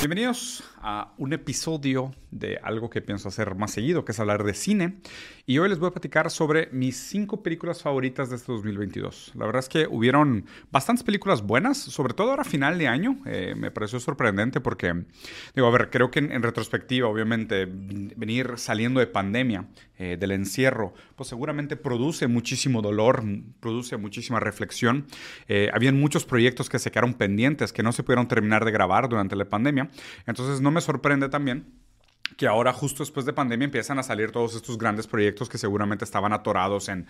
Bienvenidos a un episodio de algo que pienso hacer más seguido, que es hablar de cine. Y hoy les voy a platicar sobre mis cinco películas favoritas de este 2022. La verdad es que hubieron bastantes películas buenas, sobre todo ahora final de año. Eh, me pareció sorprendente porque, digo, a ver, creo que en, retrospectiva, obviamente, venir saliendo de pandemia, eh, del encierro, pues seguramente produce muchísimo dolor, produce muchísima reflexión. Eh, habían muchos proyectos que se quedaron pendientes, que no se pudieron terminar de grabar durante la pandemia. Entonces no me sorprende también que ahora justo después de pandemia empiezan a salir todos estos grandes proyectos que seguramente estaban atorados en,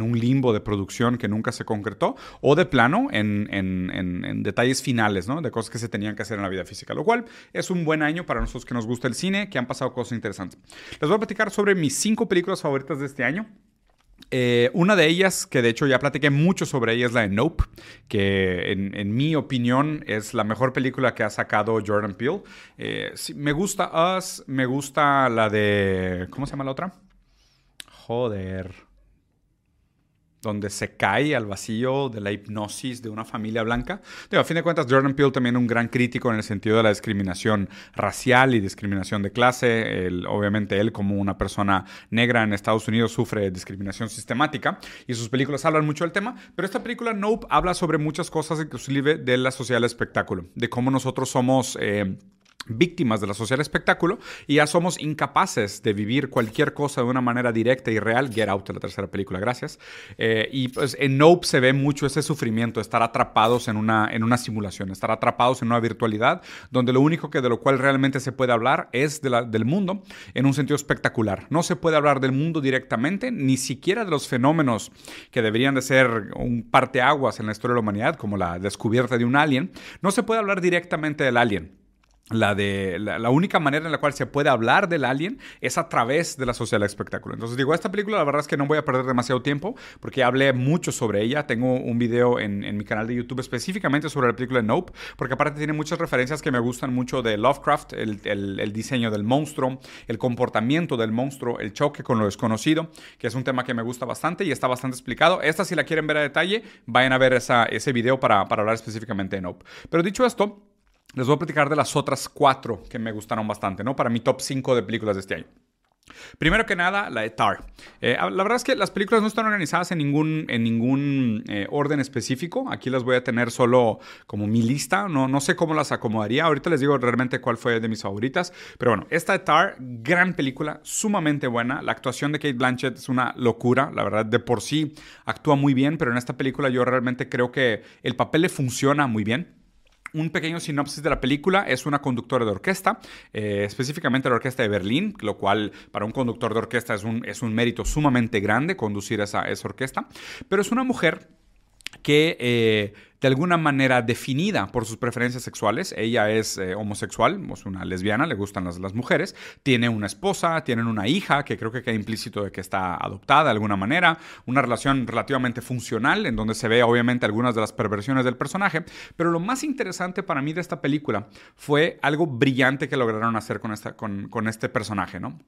un limbo de producción que nunca se concretó o de plano en, detalles finales, ¿no? De cosas que se tenían que hacer en la vida física, lo cual es un buen año para nosotros que nos gusta el cine, que han pasado cosas interesantes. Les voy a platicar sobre mis cinco películas favoritas de este año. Eh, una de ellas, que de hecho ya platiqué mucho sobre ella, es la de Nope, que en, mi opinión es la mejor película que ha sacado Jordan Peele. Eh, me gusta Us, me gusta la de... ¿Cómo se llama la otra? Joder donde se cae al vacío de la hipnosis de una familia blanca. a fin de cuentas, Jordan Peele también un gran crítico en el sentido de la discriminación racial y discriminación de clase. obviamente él como una persona negra en Estados Unidos sufre discriminación sistemática y sus películas hablan mucho del tema, pero esta película Nope habla sobre muchas cosas, inclusive de la sociedad del espectáculo, de cómo nosotros somos... Eh, víctimas de la social espectáculo y ya somos incapaces de vivir cualquier cosa de una manera directa y real. Get Out, la tercera película, gracias. Eh, y pues en Nope se ve mucho ese sufrimiento, estar atrapados en una, en una simulación, estar atrapados en una virtualidad donde lo único que de lo cual realmente se puede hablar es de del mundo en un sentido espectacular. No se puede hablar del mundo directamente, ni siquiera de los fenómenos que deberían de ser un parteaguas en la historia de la humanidad, como la descubierta de un alien. No se puede hablar directamente del alien la, de, la, única manera en la cual se puede hablar del alien es a través de la social espectáculo. Entonces digo, esta película la verdad es que no voy a perder demasiado tiempo porque hablé mucho sobre ella. Tengo un video en, en mi canal de YouTube específicamente sobre la película Nope, porque aparte tiene muchas referencias que me gustan mucho de Lovecraft, el, el, el, diseño del monstruo, el comportamiento del monstruo, el choque con lo desconocido, que es un tema que me gusta bastante y está bastante explicado. Esta si la quieren ver a detalle, vayan a ver esa, ese video para, para hablar específicamente de Nope. Pero dicho esto, les voy a platicar de las otras cuatro que me gustaron bastante, ¿no? Para mi top 5 de películas de este año. Primero que nada, la de Tar. Eh, la verdad es que las películas no están organizadas en ningún, en ningún eh, orden específico. Aquí las voy a tener solo como mi lista. No, no sé cómo las acomodaría. Ahorita les digo realmente cuál fue de mis favoritas. Pero bueno, esta de Tar, gran película, sumamente buena. La actuación de Kate Blanchett es una locura. La verdad, de por sí actúa muy bien, pero en esta película yo realmente creo que el papel le funciona muy bien. Un pequeño sinopsis de la película. Es una conductora de orquesta, eh, específicamente la orquesta de Berlín, lo cual para un conductor de orquesta es un, es un mérito sumamente grande conducir esa, esa orquesta, pero es una mujer que eh, de alguna manera definida por sus preferencias sexuales. Ella es eh, homosexual, es una lesbiana, le gustan las, mujeres. Tiene una esposa, tienen una hija, que creo que queda implícito de que está adoptada de alguna manera. Una relación relativamente funcional, en donde se ve obviamente algunas de las perversiones del personaje. Pero lo más interesante para mí de esta película fue algo brillante que lograron hacer con, esta, con, con este personaje, ¿no?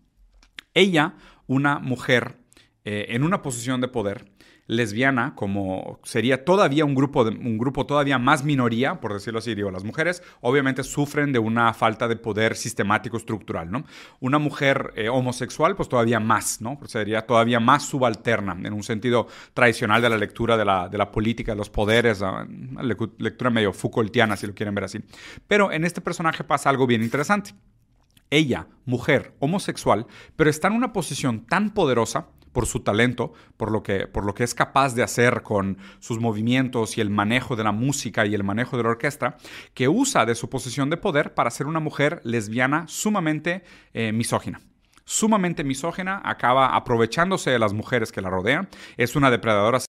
Ella, una mujer eh, en una posición de poder, lesbiana, como sería todavía un grupo, un grupo todavía más minoría, por decirlo así, digo, las mujeres obviamente sufren de una falta de poder sistemático estructural, ¿no? Una mujer eh, homosexual, pues todavía más, ¿no? Sería todavía más subalterna, en un sentido tradicional de la lectura de la, de la política, de los poderes, lectura medio Foucaultiana, si lo quieren ver así. Pero en este personaje pasa algo bien interesante. Ella, mujer, homosexual, pero está en una posición tan poderosa por su talento, por lo, que, por lo que es capaz de hacer con sus movimientos y el manejo de la música y el manejo de la orquesta, que usa de su posición de poder para ser una mujer lesbiana sumamente eh, misógina. Sumamente misógena, acaba aprovechándose de las mujeres que la rodean, es una depredadora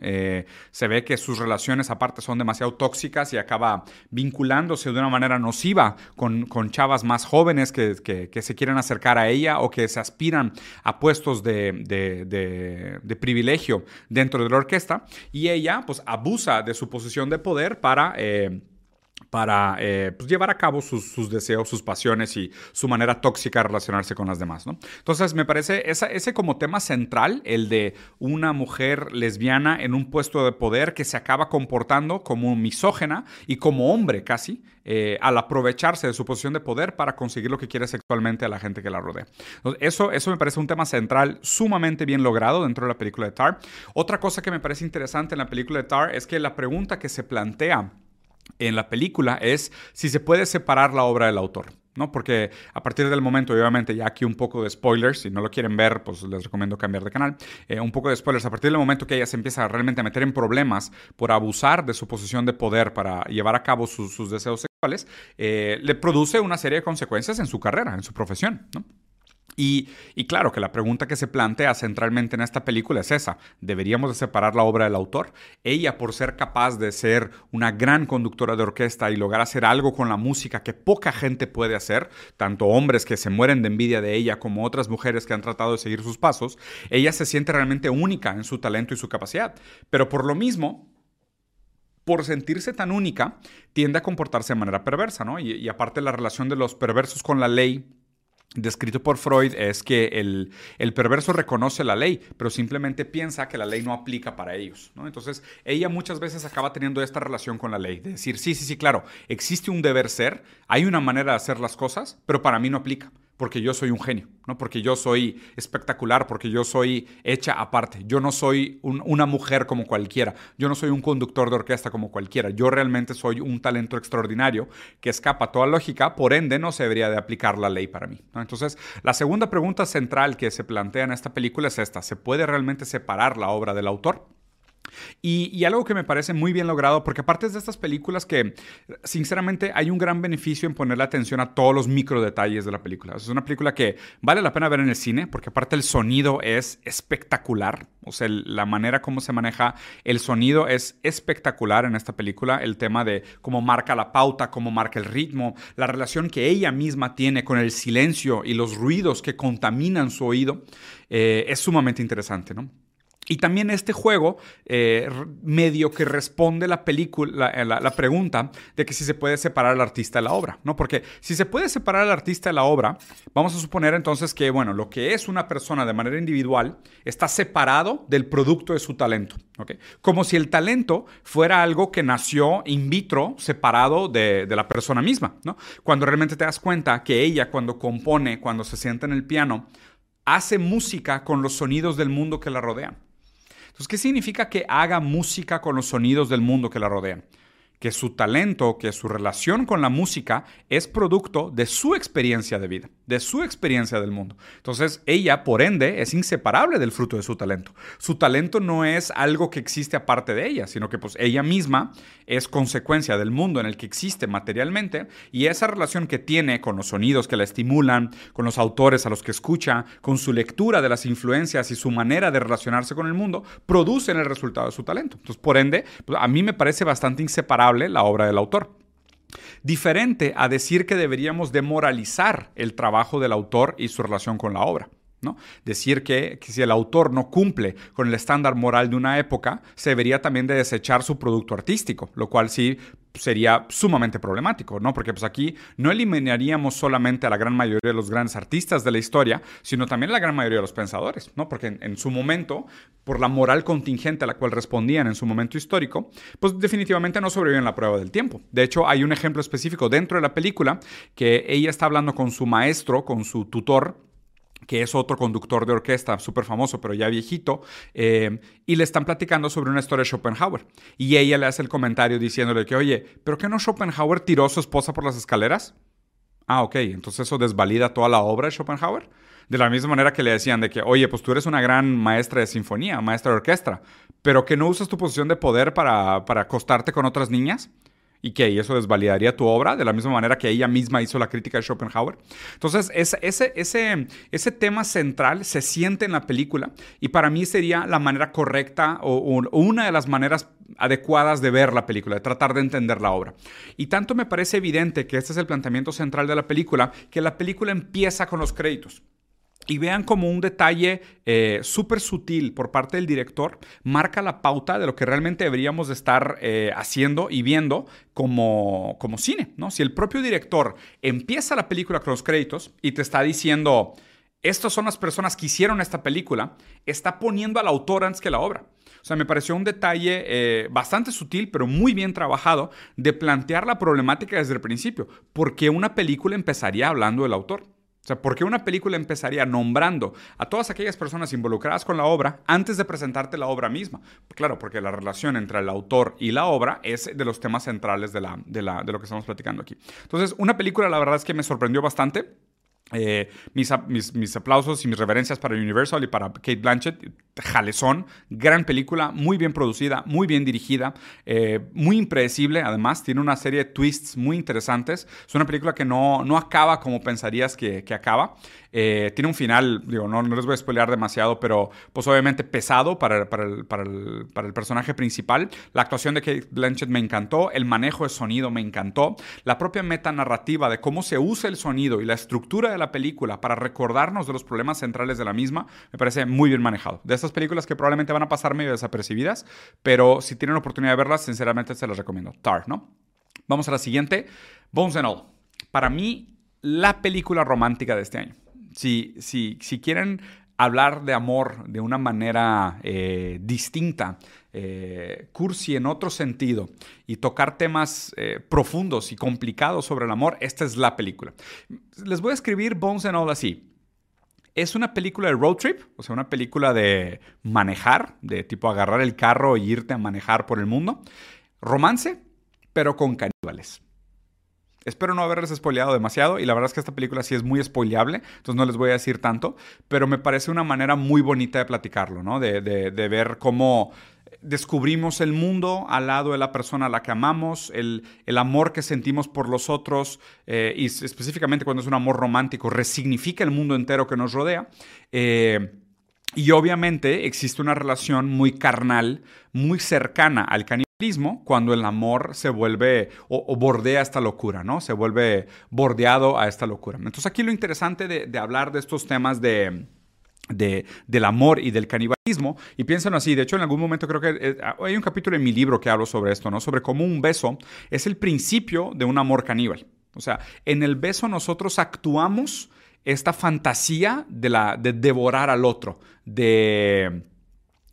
eh, se ve que sus relaciones aparte son demasiado tóxicas y acaba vinculándose de una manera nociva con, chavas más jóvenes que, se quieren acercar a ella o que se aspiran a puestos de, privilegio dentro de la orquesta. Y ella pues abusa de su posición de poder para... Eh, para eh, pues, llevar a cabo sus, deseos, sus pasiones y su manera tóxica de relacionarse con las demás. ¿no? Entonces, me parece ese como tema central, el de una mujer lesbiana en un puesto de poder que se acaba comportando como misógena y como hombre casi, eh, al aprovecharse de su posición de poder para conseguir lo que quiere sexualmente a la gente que la rodea. eso, eso me parece un tema central sumamente bien logrado dentro de la película de Tar. Otra cosa que me parece interesante en la película de Tar es que la pregunta que se plantea en la película es si se puede separar la obra del autor. ¿no? Porque a partir del momento, obviamente, ya aquí un poco de spoilers, si no lo quieren ver, pues les recomiendo cambiar de canal. Eh, un poco de spoilers, a partir del momento que ella se empieza realmente a meter en problemas por abusar de su posición de poder para llevar a cabo sus, deseos sexuales, eh, le produce una serie de consecuencias en su carrera, en su profesión, ¿no? Y, claro que la pregunta que se plantea centralmente en esta película es esa, ¿deberíamos de separar la obra del autor? Ella, por ser capaz de ser una gran conductora de orquesta y lograr hacer algo con la música que poca gente puede hacer, tanto hombres que se mueren de envidia de ella como otras mujeres que han tratado de seguir sus pasos, ella se siente realmente única en su talento y su capacidad. Pero por lo mismo, por sentirse tan única, tiende a comportarse de manera perversa, ¿no? Y, y aparte la relación de los perversos con la ley descrito por Freud es que el, perverso reconoce la ley, pero simplemente piensa que la ley no aplica para ellos. Entonces, ella muchas veces acaba teniendo esta relación con la ley, de decir, sí, sí, sí, claro, existe un deber ser, hay una manera de hacer las cosas, pero para mí no aplica porque yo soy un genio, ¿no? Porque yo soy espectacular, porque yo soy hecha aparte. Yo no soy una mujer como cualquiera. Yo no soy un conductor de orquesta como cualquiera. Yo realmente soy un talento extraordinario que escapa a toda lógica, por ende no se debería de aplicar la ley para mí. Entonces, la segunda pregunta central que se plantea en esta película es esta. ¿Se puede realmente separar la obra del autor? Y, algo que me parece muy bien logrado, porque aparte de estas películas que, sinceramente, hay un gran beneficio en ponerle atención a todos los micro detalles de la película. Es una película que vale la pena ver en el cine, porque aparte el sonido es espectacular. O sea, la manera como se maneja el sonido es espectacular en esta película. El tema de cómo marca la pauta, cómo marca el ritmo, la relación que ella misma tiene con el silencio y los ruidos que contaminan su oído, eh, es sumamente interesante, ¿no? Y también este juego eh, medio que responde la película, eh, la, pregunta de que si se puede separar al artista de la obra, ¿no? Porque si se puede separar al artista de la obra, vamos a suponer entonces que, bueno, lo que es una persona de manera individual está separado del producto de su talento, ¿ok? Como si el talento fuera algo que nació in vitro, separado de, de la persona misma, ¿no? Cuando realmente te das cuenta que ella cuando compone, cuando se sienta en el piano, hace música con los sonidos del mundo que la rodean. Entonces, ¿qué significa que haga música con los sonidos del mundo que la rodean? que su talento, que su relación con la música es producto de su experiencia de vida, de su experiencia del mundo. Entonces, ella, por ende, es inseparable del fruto de su talento. Su talento no es algo que existe aparte de ella, sino que pues ella misma es consecuencia del mundo en el que existe materialmente y esa relación que tiene con los sonidos que la estimulan, con los autores a los que escucha, con su lectura de las influencias y su manera de relacionarse con el mundo, producen el resultado de su talento. Entonces, por ende, pues, a mí me parece bastante inseparable la obra del autor. Diferente a decir que deberíamos demoralizar el trabajo del autor y su relación con la obra. ¿No? Decir que, si el autor no cumple con el estándar moral de una época, se debería también de desechar su producto artístico, lo cual sí sería sumamente problemático, ¿no? Porque pues aquí no eliminaríamos solamente a la gran mayoría de los grandes artistas de la historia, sino también a la gran mayoría de los pensadores, ¿no? Porque en, su momento, por la moral contingente a la cual respondían en su momento histórico, pues definitivamente no sobreviven la prueba del tiempo. De hecho, hay un ejemplo específico dentro de la película que ella está hablando con su maestro, con su tutor, que es otro conductor de orquesta súper famoso, pero ya viejito, eh, y le están platicando sobre una historia de Schopenhauer. Y ella le hace el comentario diciéndole que, oye, ¿pero qué no Schopenhauer tiró a su esposa por las escaleras? Ah, ok, entonces eso desvalida toda la obra de Schopenhauer. De la misma manera que le decían de que, oye, pues tú eres una gran maestra de sinfonía, maestra de orquesta, pero que no usas tu posición de poder para, para acostarte con otras niñas y que eso desvalidaría tu obra, de la misma manera que ella misma hizo la crítica de Schopenhauer. Entonces, ese, tema central se siente en la película y para mí sería la manera correcta o, una de las maneras adecuadas de ver la película, de tratar de entender la obra. Y tanto me parece evidente que este es el planteamiento central de la película, que la película empieza con los créditos. Y vean como un detalle eh, súper sutil por parte del director marca la pauta de lo que realmente deberíamos de estar eh, haciendo y viendo como, como cine, ¿no? Si el propio director empieza la película con los créditos y te está diciendo, estas son las personas que hicieron esta película, está poniendo al autor antes que la obra. O sea, me pareció un detalle eh, bastante sutil, pero muy bien trabajado, de plantear la problemática desde el principio. ¿Por qué una película empezaría hablando del autor? O sea, ¿por qué una película empezaría nombrando a todas aquellas personas involucradas con la obra antes de presentarte la obra misma? Claro, porque la relación entre el autor y la obra es de los temas centrales de, la, de, la, de lo que estamos platicando aquí. Entonces, una película, la verdad es que me sorprendió bastante. Eh, mis, mis, aplausos y mis reverencias para Universal y para Kate Blanchett. Jalezón, gran película, muy bien producida, muy bien dirigida, eh, muy impredecible. Además, tiene una serie de twists muy interesantes. Es una película que no, no acaba como pensarías que, que acaba. Eh, tiene un final, digo, no, no, les voy a spoilear demasiado, pero pues obviamente pesado para, para, el, para, el, para, el, personaje principal. La actuación de Kate Blanchett me encantó, el manejo de sonido me encantó, la propia metanarrativa de cómo se usa el sonido y la estructura la película para recordarnos de los problemas centrales de la misma, me parece muy bien manejado. De estas películas que probablemente van a pasar medio desapercibidas, pero si tienen oportunidad de verlas, sinceramente se las recomiendo. Tar, ¿no? Vamos a la siguiente, Bones and All. Para mí, la película romántica de este año si, si, si quieren hablar de amor de una manera eh, distinta, eh, cursi en otro sentido y tocar temas eh, profundos y complicados sobre el amor, esta es la película. Les voy a escribir Bones and All así. Es una película de road trip, o sea, una película de manejar, de tipo agarrar el carro e irte a manejar por el mundo. Romance, pero con caníbales. Espero no haberles spoileado demasiado y la verdad es que esta película sí es muy spoileable, entonces no les voy a decir tanto, pero me parece una manera muy bonita de platicarlo, ¿no? De, ver cómo descubrimos el mundo al lado de la persona a la que amamos, el, amor que sentimos por los otros eh, y específicamente cuando es un amor romántico, resignifica el mundo entero que nos rodea. Eh, y obviamente existe una relación muy carnal, muy cercana al canibalismo, cuando el amor se vuelve o, bordea esta locura, ¿no? Se vuelve bordeado a esta locura. Entonces aquí lo interesante de, hablar de estos temas de, del amor y del canibalismo. Y piensen así, de hecho en algún momento creo que eh, hay un capítulo en mi libro que hablo sobre esto, ¿no? Sobre cómo un beso es el principio de un amor caníbal. O sea, en el beso nosotros actuamos esta fantasía de, la, de devorar al otro, de,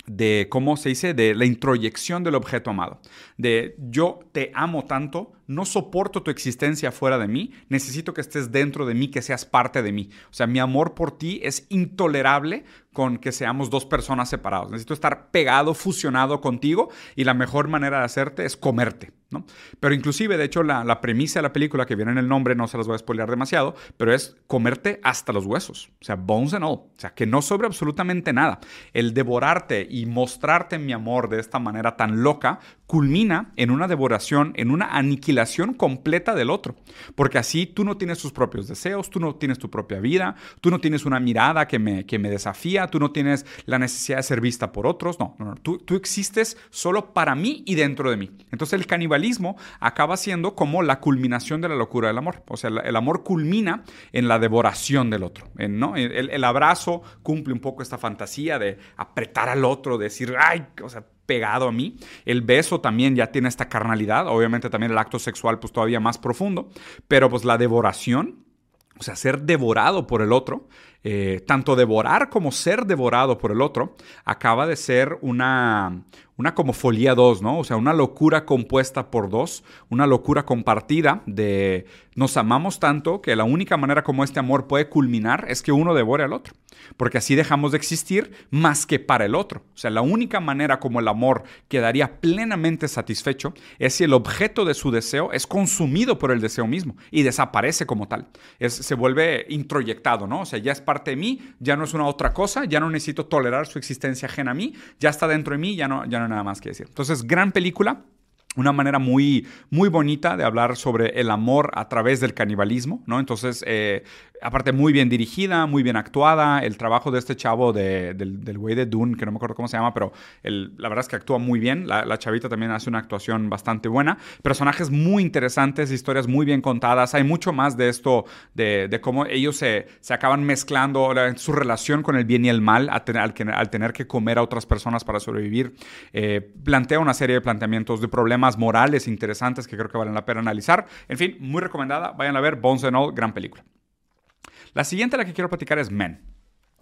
de, ¿cómo se dice? De la introyección del objeto amado. De yo te amo tanto, no soporto tu existencia fuera de mí, necesito que estés dentro de mí, que seas parte de mí. O sea, mi amor por ti es intolerable con que seamos dos personas separados. Necesito estar pegado, fusionado contigo y la mejor manera de hacerte es comerte. ¿no? Pero inclusive, de hecho, la, premisa de la película que viene en el nombre, no se las voy a spoilear demasiado, pero es comerte hasta los huesos. O sea, bones and all. O sea, que no sobre absolutamente nada. El devorarte y mostrarte mi amor de esta manera tan loca culmina en una devoración, en una aniquilación completa del otro. Porque así tú no tienes tus propios deseos, tú no tienes tu propia vida, tú no tienes una mirada que me, que me desafía tú no tienes la necesidad de ser vista por otros, no, no, Tú, tú, existes solo para mí y dentro de mí. Entonces el canibalismo acaba siendo como la culminación de la locura del amor, o sea, el, amor culmina en la devoración del otro, ¿no? El, el, abrazo cumple un poco esta fantasía de apretar al otro, de decir, ay, o sea, pegado a mí. El beso también ya tiene esta carnalidad, obviamente también el acto sexual pues todavía más profundo, pero pues la devoración, o sea, ser devorado por el otro, eh, tanto devorar como ser devorado por el otro, acaba de ser una, una como folía 2, ¿no? O sea, una locura compuesta por dos, una locura compartida de nos amamos tanto que la única manera como este amor puede culminar es que uno devore al otro, porque así dejamos de existir más que para el otro. O sea, la única manera como el amor quedaría plenamente satisfecho es si el objeto de su deseo es consumido por el deseo mismo y desaparece como tal. Es, se vuelve introyectado, ¿no? O sea, ya es parte de mí, ya no es una otra cosa, ya no necesito tolerar su existencia ajena a mí, ya está dentro de mí, ya ya no nada más que decir. Entonces, gran película. una manera muy, muy bonita de hablar sobre el amor a través del canibalismo, ¿no? Entonces, eh, aparte muy bien dirigida, muy bien actuada, el trabajo de este chavo del güey de Dune, que no me acuerdo cómo se llama, pero la verdad es que actúa muy bien, la, chavita también hace una actuación bastante buena, personajes muy interesantes, historias muy bien contadas, hay mucho más de esto, de, cómo ellos se, acaban mezclando su relación con el bien y el mal al, tener que comer a otras personas para sobrevivir, eh, plantea una serie de planteamientos de problemas morales interesantes que creo que valen la pena analizar. En fin, muy recomendada. Vayan a ver Bones and All, gran película. La siguiente la que quiero platicar es Men.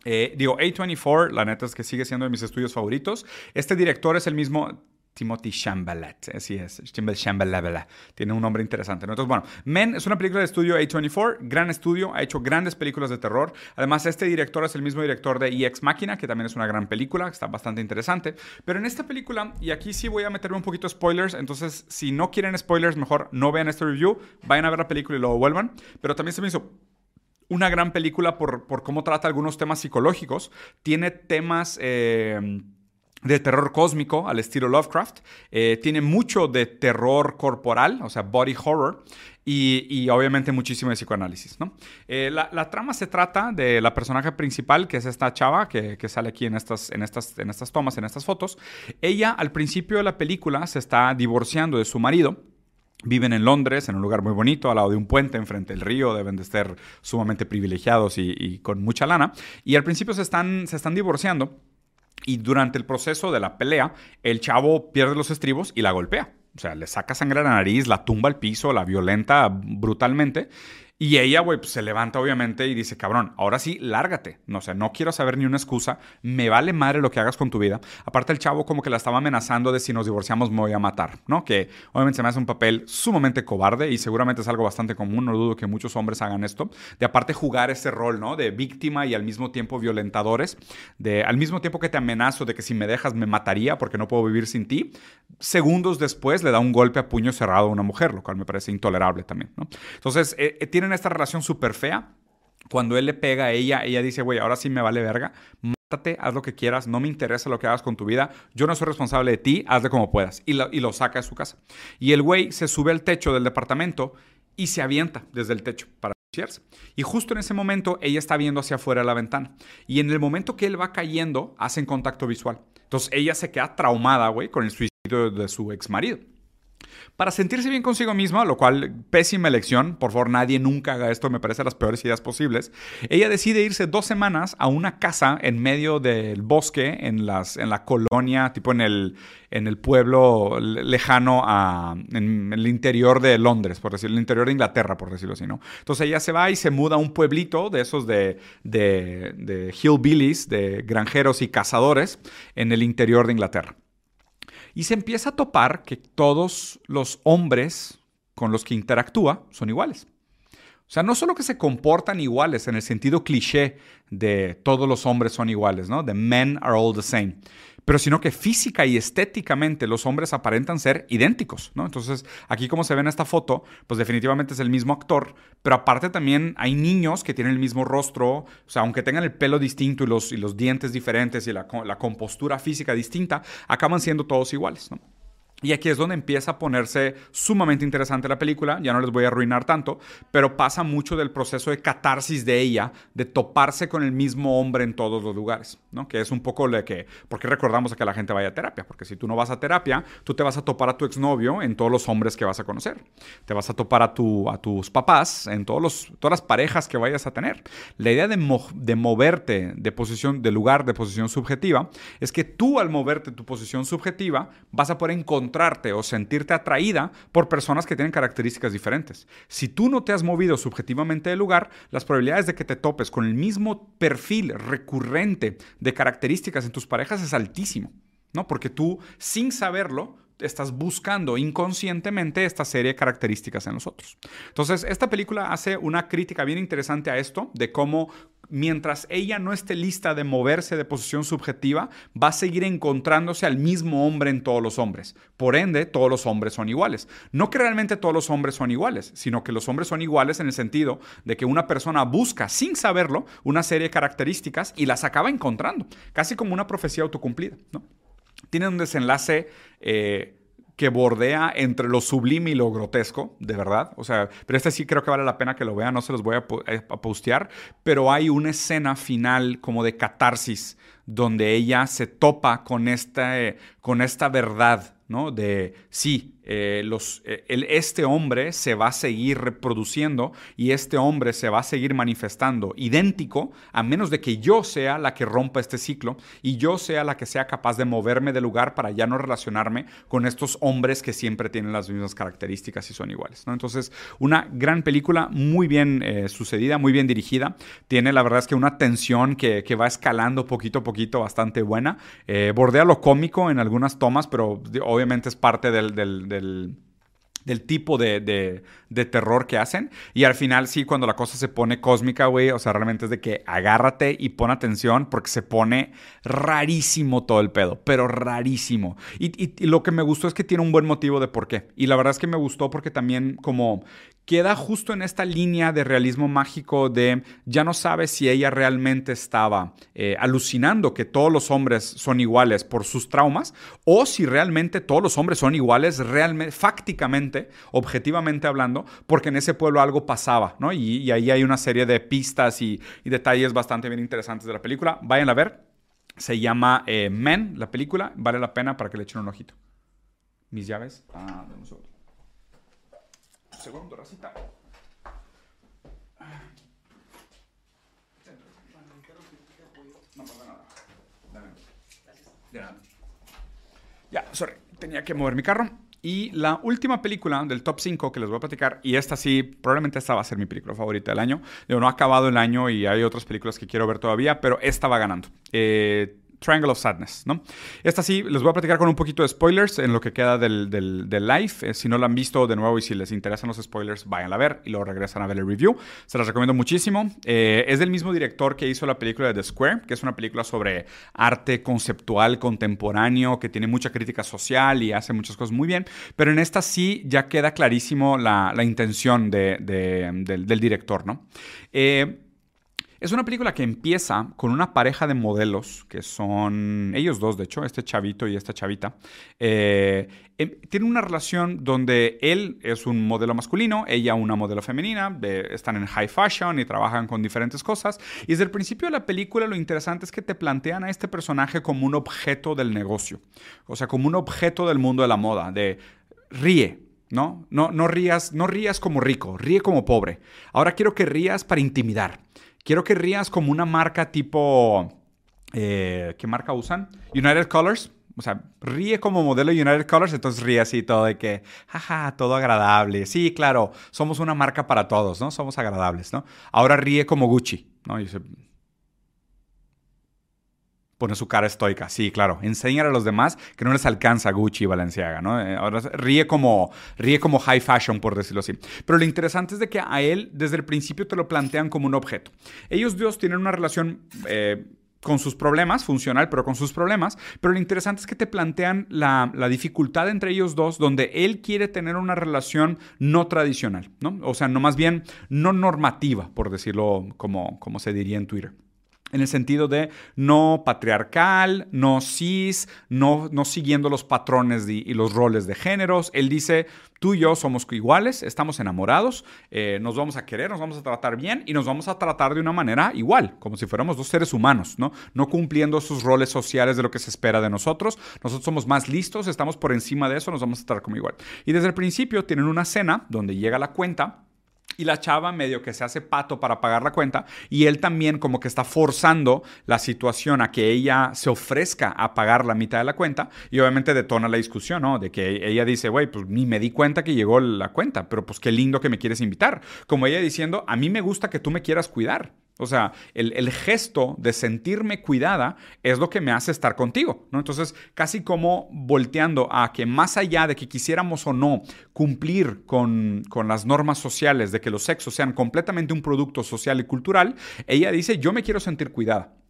Eh, digo, A24, la neta es que sigue siendo de mis estudios favoritos. Este director es el mismo, Timothy Chambalat, así es, Chambalat, tiene un nombre interesante. Entonces, bueno, Men es una película de estudio A24, gran estudio, ha hecho grandes películas de terror. Además, este director es el mismo director de EX Máquina, que también es una gran película, está bastante interesante. Pero en esta película, y aquí sí voy a meterme un poquito spoilers, entonces si no quieren spoilers, mejor no vean este review, vayan a ver la película y luego vuelvan. Pero también se me hizo una gran película por, por cómo trata algunos temas psicológicos. Tiene temas... Eh, de terror cósmico al estilo Lovecraft. Eh, tiene mucho de terror corporal, o sea, body horror. Y, obviamente muchísimo de psicoanálisis, ¿no? Eh, la, trama se trata de la personaje principal, que es esta chava que, sale aquí en estas, en, estas, en estas tomas, en estas fotos. Ella al principio de la película se está divorciando de su marido. Viven en Londres, en un lugar muy bonito, al lado de un puente, enfrente del río, deben de estar sumamente privilegiados y, y con mucha lana. Y al principio se están, se están divorciando y durante el proceso de la pelea, el chavo pierde los estribos y la golpea. O sea, le saca sangre a la nariz, la tumba al piso, la violenta brutalmente. Y ella, güey, pues se levanta obviamente y dice, cabrón, ahora sí, lárgate. No sé, no quiero saber ni una excusa. Me vale madre lo que hagas con tu vida. Aparte, el chavo como que la estaba amenazando de si nos divorciamos me voy a matar, ¿no? Que obviamente se me hace un papel sumamente cobarde y seguramente es algo bastante común. No dudo que muchos hombres hagan esto. De aparte, jugar ese rol, ¿no? De víctima y al mismo tiempo violentadores. De al mismo tiempo que te amenazo de que si me dejas me mataría porque no puedo vivir sin ti. Segundos después le da un golpe a puño cerrado a una mujer, lo cual me parece intolerable también, ¿no? Entonces, eh, eh, tienen esta relación súper fea. Cuando él le pega a ella, ella dice, güey, ahora sí me vale verga. Mátate, haz lo que quieras, no me interesa lo que hagas con tu vida. Yo no soy responsable de ti, hazle como puedas. Y lo, y lo saca de su casa. Y el güey se sube al techo del departamento y se avienta desde el techo para y justo en ese momento ella está viendo hacia afuera la ventana. Y en el momento que él va cayendo, hacen contacto visual. Entonces ella se queda traumada, güey, con el suicidio de su ex marido para sentirse bien consigo misma, lo cual, pésima elección, por favor nadie nunca haga esto, me parece las peores ideas posibles, ella decide irse dos semanas a una casa en medio del bosque, en, las, en la colonia, tipo en el, en el pueblo lejano en, el interior de Londres, por decirlo, el interior de Inglaterra, por decirlo así, ¿no? Entonces ella se va y se muda a un pueblito de esos de, de, de hillbillies, de granjeros y cazadores, en el interior de Inglaterra. Y se empieza a topar que todos los hombres con los que interactúa son iguales. O sea, no solo que se comportan iguales en el sentido cliché de todos los hombres son iguales, ¿no? The men are all the same pero sino que física y estéticamente los hombres aparentan ser idénticos, ¿no? Entonces, aquí como se ve en esta foto, pues definitivamente es el mismo actor, pero aparte también hay niños que tienen el mismo rostro, o sea, aunque tengan el pelo distinto y los, y los dientes diferentes y la, la compostura física distinta, acaban siendo todos iguales. Y aquí es donde empieza a ponerse sumamente interesante la película, ya no les voy a arruinar tanto, pero pasa mucho del proceso de catarsis de ella, de toparse con el mismo hombre en todos los lugares, ¿no? Que es un poco lo que, porque recordamos a que la gente vaya a terapia, porque si tú no vas a terapia, tú te vas a topar a tu exnovio en todos los hombres que vas a conocer, te vas a topar a, tu, a tus papás en todos los, todas las parejas que vayas a tener. La idea de, de moverte de posición, de lugar de posición subjetiva, es que tú al moverte tu posición subjetiva vas a poder encontrar o sentirte atraída por personas que tienen características diferentes. Si tú no te has movido subjetivamente del lugar, las probabilidades de que te topes con el mismo perfil recurrente de características en tus parejas es altísimo, ¿no? Porque tú, sin saberlo, estás buscando inconscientemente esta serie de características en nosotros. Entonces, esta película hace una crítica bien interesante a esto, de cómo mientras ella no esté lista de moverse de posición subjetiva, va a seguir encontrándose al mismo hombre en todos los hombres. Por ende, todos los hombres son iguales. No que realmente todos los hombres son iguales, sino que los hombres son iguales en el sentido de que una persona busca, sin saberlo, una serie de características y las acaba encontrando, casi como una profecía autocumplida. ¿no? Tiene un desenlace... Eh, que bordea entre lo sublime y lo grotesco, de verdad. O sea, pero este sí creo que vale la pena que lo vean, no se los voy a, eh, a postear, pero hay una escena final como de catarsis donde ella se topa con esta, con esta verdad, ¿no? De sí, eh, los, eh, este hombre se va a seguir reproduciendo y este hombre se va a seguir manifestando idéntico a menos de que yo sea la que rompa este ciclo y yo sea la que sea capaz de moverme de lugar para ya no relacionarme con estos hombres que siempre tienen las mismas características y son iguales. ¿no? Entonces, una gran película, muy bien eh, sucedida, muy bien dirigida. Tiene la verdad es que una tensión que, va escalando poquito a poquito bastante buena. bordea lo cómico en algunas tomas, pero obviamente es parte del del, el tipo de, terror que hacen. Y al final, sí, cuando la cosa se pone cósmica, güey, o sea, realmente es de que agárrate y pon atención porque se pone rarísimo todo el pedo, pero rarísimo. Y, lo que me gustó es que tiene un buen motivo de por qué. Y la verdad es que me gustó porque también como queda justo en esta línea de realismo mágico de ya no sabe si ella realmente estaba eh, alucinando que todos los hombres son iguales por sus traumas o si realmente todos los hombres son iguales realmente, fácticamente, objetivamente hablando, porque en ese pueblo algo pasaba, ¿no? Y, ahí hay una serie de pistas y, detalles bastante bien interesantes de la película. Vayan a ver. Se llama eh, Men, la película. Vale la pena para que le echen un ojito. Mis llaves. Ah, un segundo, racita. Pasa nada. Dame. Ya, sorry. Tenía que mover mi carro. Y la última película del top 5 que les voy a platicar, y esta sí, probablemente esta va a ser mi película favorita del año. Yo no ha acabado el año y hay otras películas que quiero ver todavía, pero esta va ganando. Eh, Triangle of Sadness, ¿no? Esta sí, les voy a platicar con un poquito de spoilers en lo que queda del, del, live. Eh, si no la han visto de nuevo y si les interesan los spoilers, vayan a ver y luego regresan a ver el review. Se las recomiendo muchísimo. Eh, es del mismo director que hizo la película de The Square, que es una película sobre arte conceptual contemporáneo, que tiene mucha crítica social y hace muchas cosas muy bien. Pero en esta sí ya queda clarísimo la, la intención de, del, del, director, ¿no? Eh, es una película que empieza con una pareja de modelos, que son ellos dos, de hecho, este chavito y esta chavita. Eh, em, tienen una relación donde él es un modelo masculino, ella una modelo femenina, están en high fashion y trabajan con diferentes cosas. Y desde el principio de la película lo interesante es que te plantean a este personaje como un objeto del negocio, o sea, como un objeto del mundo de la moda, de ríe, ¿no? No, no rías, no rías como rico, ríe como pobre. Ahora quiero que rías para intimidar. Quiero que rías como una marca tipo... Eh, ¿Qué marca usan? United Colors. O sea, ríe como modelo United Colors, entonces ríe así todo de que, jaja, todo agradable. Sí, claro, somos una marca para todos, ¿no? Somos agradables, ¿no? Ahora ríe como Gucci, ¿no? Y pone su cara estoica. Sí, claro. Enseñar a los demás que no les alcanza Gucci y Balenciaga, ¿no? Eh, ahora ríe como, ríe como high fashion, por decirlo así. Pero lo interesante es de que a él, desde el principio, te lo plantean como un objeto. Ellos dos tienen una relación... Eh, con sus problemas, funcional, pero con sus problemas. Pero lo interesante es que te plantean la, la, dificultad entre ellos dos, donde él quiere tener una relación no tradicional, ¿no? O sea, no más bien no normativa, por decirlo como, como se diría en Twitter en el sentido de no patriarcal, no cis, no, no siguiendo los patrones y los roles de géneros. Él dice, tú y yo somos iguales, estamos enamorados, eh, nos vamos a querer, nos vamos a tratar bien y nos vamos a tratar de una manera igual, como si fuéramos dos seres humanos, ¿no? No cumpliendo esos roles sociales de lo que se espera de nosotros. Nosotros somos más listos, estamos por encima de eso, nos vamos a tratar como igual. Y desde el principio tienen una cena donde llega la cuenta y la chava medio que se hace pato para pagar la cuenta y él también como que está forzando la situación a que ella se ofrezca a pagar la mitad de la cuenta y obviamente detona la discusión, ¿no? De que ella dice, güey, pues ni me di cuenta que llegó la cuenta, pero pues qué lindo que me quieres invitar. Como ella diciendo, a mí me gusta que tú me quieras cuidar. O sea, el, gesto de sentirme cuidada es lo que me hace estar contigo, ¿no? Entonces, casi como volteando a que más allá de que quisiéramos o no cumplir con, con las normas sociales de que los sexos sean completamente un producto social y cultural, ella dice, yo me quiero sentir cuidada.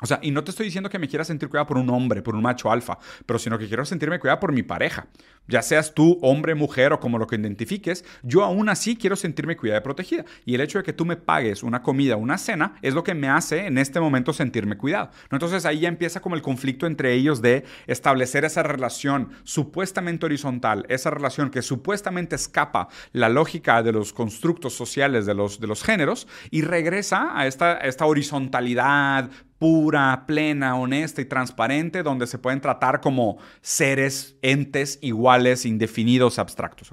O sea, y no te estoy diciendo que me quiera sentir cuidado por un hombre, por un macho alfa, pero sino que quiero sentirme cuidado por mi pareja. Ya seas tú, hombre, mujer o como lo que identifiques, yo aún así quiero sentirme cuidada y protegida. Y el hecho de que tú me pagues una comida, una cena, es lo que me hace en este momento sentirme cuidado. Entonces ahí ya empieza como el conflicto entre ellos de establecer esa relación supuestamente horizontal, esa relación que supuestamente escapa la lógica de los constructos sociales de los, de los géneros y regresa a esta, esta horizontalidad pura, plena, honesta y transparente, donde se pueden tratar como seres, entes iguales, indefinidos, abstractos.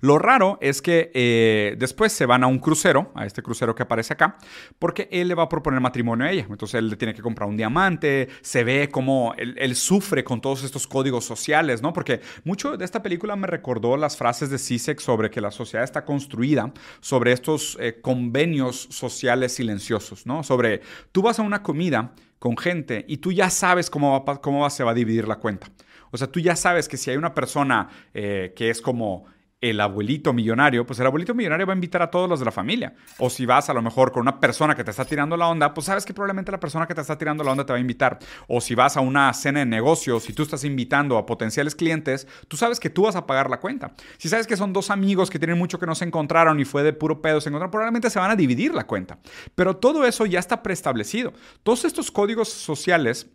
Lo raro es que eh, después se van a un crucero, a este crucero que aparece acá, porque él le va a proponer matrimonio a ella. Entonces él le tiene que comprar un diamante, se ve como él, sufre con todos estos códigos sociales, ¿no? Porque mucho de esta película me recordó las frases de Sisek sobre que la sociedad está construida sobre estos eh, convenios sociales silenciosos, ¿no? Sobre tú vas a una comida con gente y tú ya sabes cómo, cómo se va a dividir la cuenta. O sea, tú ya sabes que si hay una persona eh, que es como el abuelito millonario, pues el abuelito millonario va a invitar a todos los de la familia. O si vas a lo mejor con una persona que te está tirando la onda, pues sabes que probablemente la persona que te está tirando la onda te va a invitar. O si vas a una cena de negocios y tú estás invitando a potenciales clientes, tú sabes que tú vas a pagar la cuenta. Si sabes que son dos amigos que tienen mucho que no se encontraron y fue de puro pedo se encontraron, probablemente se van a dividir la cuenta. Pero todo eso ya está preestablecido. Todos estos códigos sociales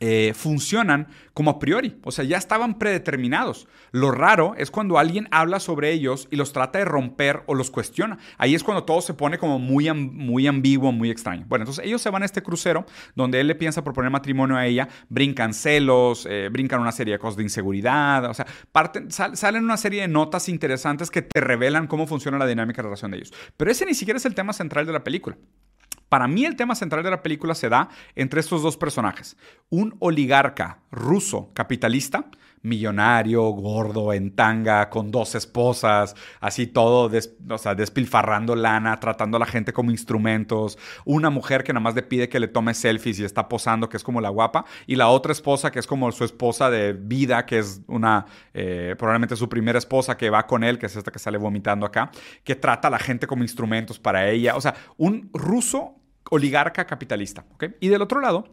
eh, funcionan como a priori, o sea, ya estaban predeterminados. Lo raro es cuando alguien habla sobre ellos y los trata de romper o los cuestiona. Ahí es cuando todo se pone como muy, muy ambiguo, muy extraño. Bueno, entonces ellos se van a este crucero donde él le piensa proponer matrimonio a ella, brincan celos, eh, brincan una serie de cosas de inseguridad, o sea, salen una serie de notas interesantes que te revelan cómo funciona la dinámica de relación de ellos. Pero ese ni siquiera es el tema central de la película. Para mí el tema central de la película se da entre estos dos personajes. Un oligarca ruso capitalista, millonario, gordo, en tanga, con dos esposas, así todo, o sea, despilfarrando lana, tratando a la gente como instrumentos. Una mujer que nada más le pide que le tome selfies y está posando, que es como la guapa. Y la otra esposa, que es como su esposa de vida, que es una, eh, probablemente su primera esposa que va con él, que es esta que sale vomitando acá, que trata a la gente como instrumentos para ella. O sea, un ruso oligarca capitalista. Y del otro lado,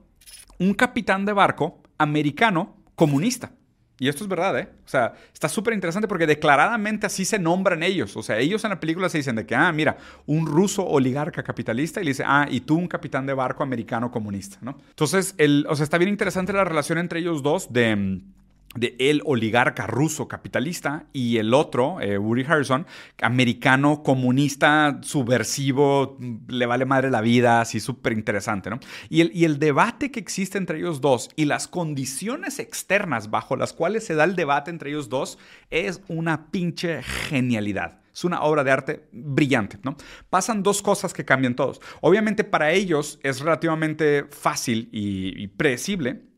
un capitán de barco americano comunista. Y esto es verdad, ¿eh? O sea, está súper interesante porque declaradamente así se nombran ellos. O sea, ellos en la película se dicen de que, ah, mira, un ruso oligarca capitalista y le dice, ah, y tú un capitán de barco americano comunista, ¿no? Entonces, el, o sea, está bien interesante la relación entre ellos dos de mm, de el oligarca ruso capitalista y el otro, eh, Woody Harrison, americano comunista, subversivo, le vale madre la vida, así súper interesante, ¿no? Y el, y el debate que existe entre ellos dos y las condiciones externas bajo las cuales se da el debate entre ellos dos es una pinche genialidad. Es una obra de arte brillante, ¿no? Pasan dos cosas que cambian todos. Obviamente para ellos es relativamente fácil y predecible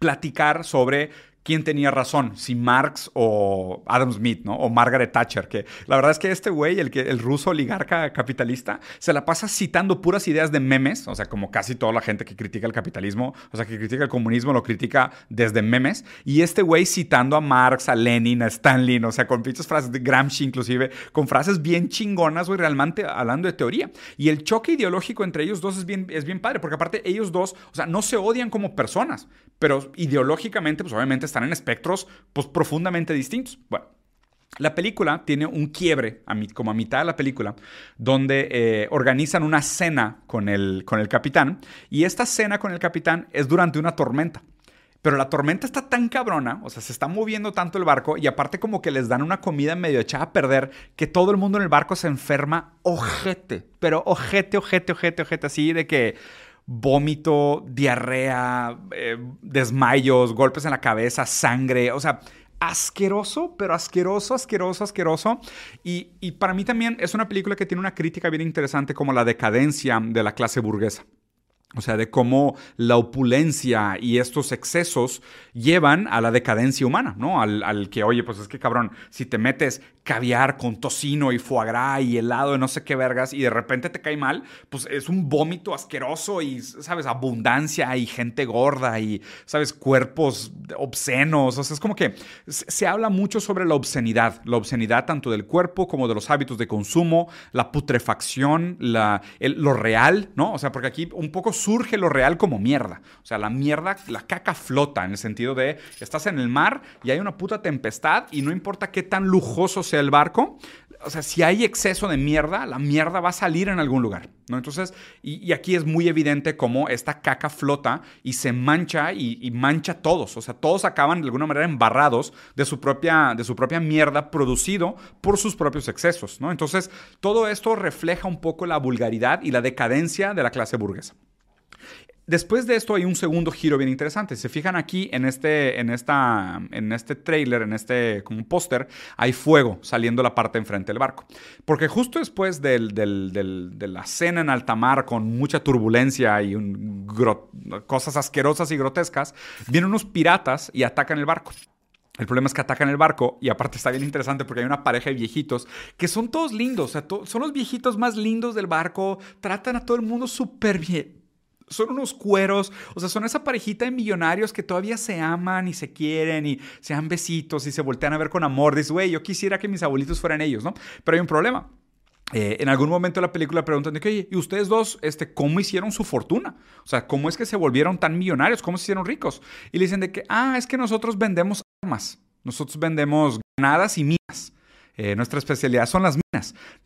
platicar sobre quién tenía razón, si Marx o Adam Smith, ¿no? O Margaret Thatcher, que la verdad es que este güey, el, que, el ruso oligarca capitalista, se la pasa citando puras ideas de memes, o sea, como casi toda la gente que critica el capitalismo, o sea, que critica el comunismo, lo critica desde memes, y este güey citando a Marx, a Lenin, a Stalin, o sea, con pinches frases de Gramsci inclusive, con frases bien chingonas, güey, realmente hablando de teoría. Y el choque ideológico entre ellos dos es bien, es bien padre, porque aparte ellos dos, o sea, no se odian como personas, pero ideológicamente, pues obviamente están en espectros pues, profundamente distintos. Bueno, la película tiene un quiebre, como a mitad de la película, donde eh, organizan una cena con el, con el capitán, y esta cena con el capitán es durante una tormenta. Pero la tormenta está tan cabrona, o sea, se está moviendo tanto el barco y aparte como que les dan una comida medio echada a perder, que todo el mundo en el barco se enferma ojete, pero ojete, ojete, ojete, ojete, así de que vómito, diarrea, eh, desmayos, golpes en la cabeza, sangre, o sea, asqueroso, pero asqueroso, asqueroso, asqueroso. Y, y, para mí también es una película que tiene una crítica bien interesante como la decadencia de la clase burguesa. O sea, de cómo la opulencia y estos excesos llevan a la decadencia humana, ¿no? Al, que, oye, pues es que cabrón, si te metes caviar con tocino y foie gras y helado de no sé qué vergas y de repente te cae mal, pues es un vómito asqueroso y, ¿sabes? Abundancia y gente gorda y, ¿sabes? Cuerpos obscenos. O sea, es como que se habla mucho sobre la obscenidad, la obscenidad tanto del cuerpo como de los hábitos de consumo, la putrefacción, la, lo real, ¿no? O sea, porque aquí un poco surge lo real como mierda. O sea, la mierda, la caca flota en el sentido de estás en el mar y hay una puta tempestad y no importa qué tan lujoso sea el barco, o sea, si hay exceso de mierda, la mierda va a salir en algún lugar, ¿no? Entonces, y, aquí es muy evidente cómo esta caca flota y se mancha y, mancha todos, o sea, todos acaban de alguna manera embarrados de su propia, de su propia mierda producido por sus propios excesos, ¿no? Entonces, todo esto refleja un poco la vulgaridad y la decadencia de la clase burguesa. Después de esto hay un segundo giro bien interesante. Si se fijan aquí en este, en esta, en este trailer, en este como póster, hay fuego saliendo la parte enfrente del barco. Porque justo después de la cena en alta mar con mucha turbulencia y cosas asquerosas y grotescas, vienen unos piratas y atacan el barco. El problema es que atacan el barco y aparte está bien interesante porque hay una pareja de viejitos que son todos lindos, son los viejitos más lindos del barco, tratan a todo el mundo súper bien, son unos cueros, o sea, son esa parejita de millonarios que todavía se aman y se quieren y se dan besitos y se voltean a ver con amor. Dices, güey, yo quisiera que mis abuelitos fueran ellos, ¿no? Pero hay un problema. Eh, en algún momento de la película preguntan de que, oye, ¿y ustedes dos, este, cómo hicieron su fortuna? O sea, ¿cómo es que se volvieron tan millonarios? ¿Cómo se hicieron ricos? Y le dicen de que, ah, es que nosotros vendemos armas, nosotros vendemos granadas y minas. Eh, nuestra especialidad son las minas.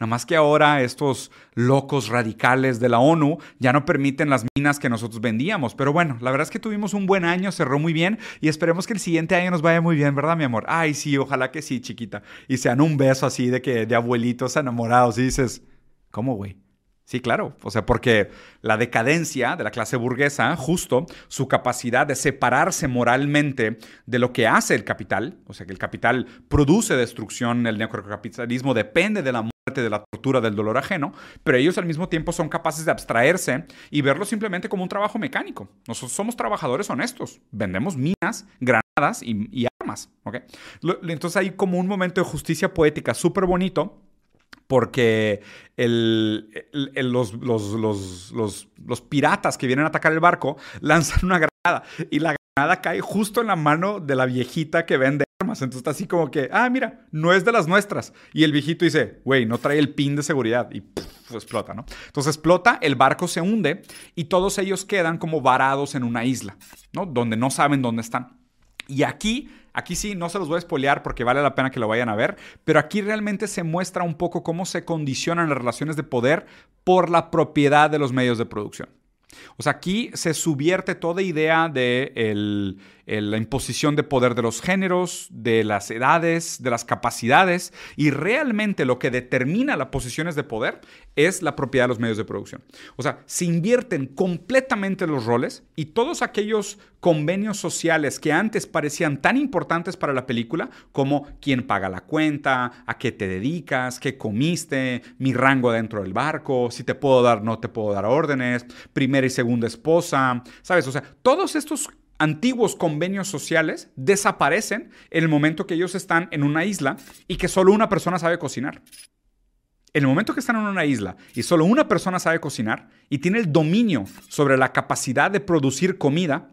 Nada más que ahora estos locos radicales de la ONU ya no permiten las minas que nosotros vendíamos. Pero bueno, la verdad es que tuvimos un buen año, cerró muy bien y esperemos que el siguiente año nos vaya muy bien, ¿verdad, mi amor? Ay, sí, ojalá que sí, chiquita. Y sean un beso así de que de abuelitos enamorados y dices, ¿cómo, güey? Sí, claro. O sea, porque la decadencia de la clase burguesa, justo su capacidad de separarse moralmente de lo que hace el capital, o sea, que el capital produce destrucción, el neocapitalismo depende de la muerte, de la tortura, del dolor ajeno, pero ellos al mismo tiempo son capaces de abstraerse y verlo simplemente como un trabajo mecánico. Nosotros somos trabajadores honestos, vendemos minas, granadas y, armas. ¿ok? Entonces hay como un momento de justicia poética súper bonito porque los, piratas que vienen a atacar el barco lanzan una granada y la granada cae justo en la mano de la viejita que vende armas. Entonces está así como que, ah, mira, no es de las nuestras. Y el viejito dice, güey, no trae el pin de seguridad y explota, ¿no? Entonces explota, el barco se hunde y todos ellos quedan como varados en una isla, ¿no? Donde no saben dónde están. Y aquí Aquí sí, no se los voy a espolear porque vale la pena que lo vayan a ver, pero aquí realmente se muestra un poco cómo se condicionan las relaciones de poder por la propiedad de los medios de producción. O sea, aquí se subvierte toda idea de la imposición de poder de los géneros, de las edades, de las capacidades, y realmente lo que determina las posiciones de poder es la propiedad de los medios de producción. O sea, se invierten completamente los roles y todos aquellos convenios sociales que antes parecían tan importantes para la película, como quién paga la cuenta, a qué te dedicas, qué comiste, mi rango dentro del barco, si te puedo dar, no te puedo dar órdenes, y segunda esposa, ¿sabes? O sea, todos estos antiguos convenios sociales desaparecen en el momento que ellos están en una isla y que solo una persona sabe cocinar. En el momento que están en una isla y solo una persona sabe cocinar y tiene el dominio sobre la capacidad de producir comida,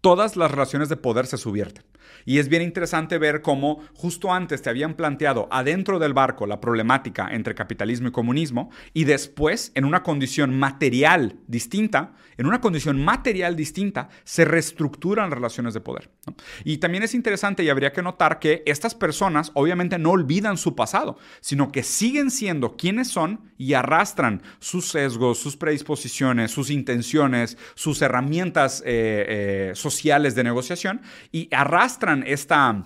todas las relaciones de poder se subvierten. Y es bien interesante ver cómo justo antes te habían planteado adentro del barco la problemática entre capitalismo y comunismo y después, en una condición material distinta, en una condición material distinta, se reestructuran relaciones de poder. Y también es interesante y habría que notar que estas personas obviamente no olvidan su pasado, sino que siguen siendo quienes son y arrastran sus sesgos, sus predisposiciones, sus intenciones, sus herramientas eh, eh, sociales de negociación y arrastran esta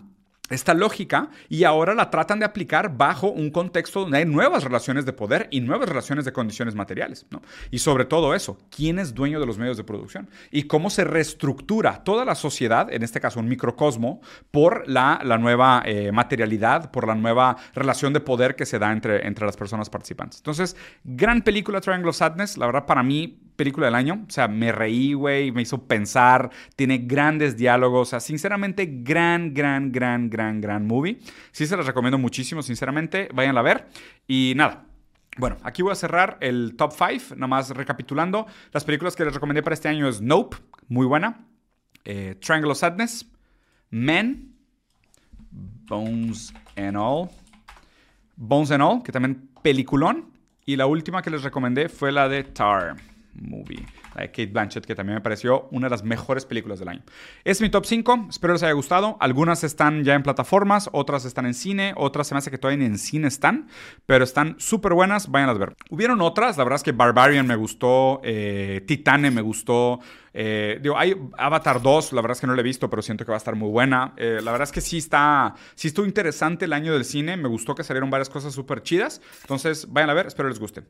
esta lógica y ahora la tratan de aplicar bajo un contexto donde hay nuevas relaciones de poder y nuevas relaciones de condiciones materiales. Y sobre todo eso, ¿quién es dueño de los medios de producción? Y cómo se reestructura toda la sociedad, en este caso un microcosmo, por la, nueva eh, materialidad, por la nueva relación de poder que se da entre, entre las personas participantes. Entonces, gran película Triangle of Sadness, la verdad para mí película del año. O sea, me reí, güey, me hizo pensar, tiene grandes diálogos. O sea, sinceramente, gran, gran, gran, gran, gran movie. Sí se las recomiendo muchísimo, sinceramente. Váyanla a ver. Y nada, bueno, aquí voy a cerrar el top 5, nada más recapitulando. Las películas que les recomendé para este año es Nope, muy buena. Eh, Triangle of Sadness, Men, Bones and All, Bones and All, que también peliculón. Y la última que les recomendé fue la de Tar Movie, la de Kate Blanchett, que también me pareció una de las mejores películas del año. Es mi top 5, espero les haya gustado. Algunas están ya en plataformas, otras están en cine, otras se me hace que todavía en cine están, pero están súper buenas, vayan a ver. Hubieron otras, la verdad es que Barbarian me gustó, eh, Titane me gustó. Eh, digo, hay Avatar 2, la verdad es que no la he visto, pero siento que va a estar muy buena. Eh, la verdad es que sí está, sí estuvo interesante el año del cine, me gustó que salieron varias cosas súper chidas. Entonces, vayan a ver, espero les guste.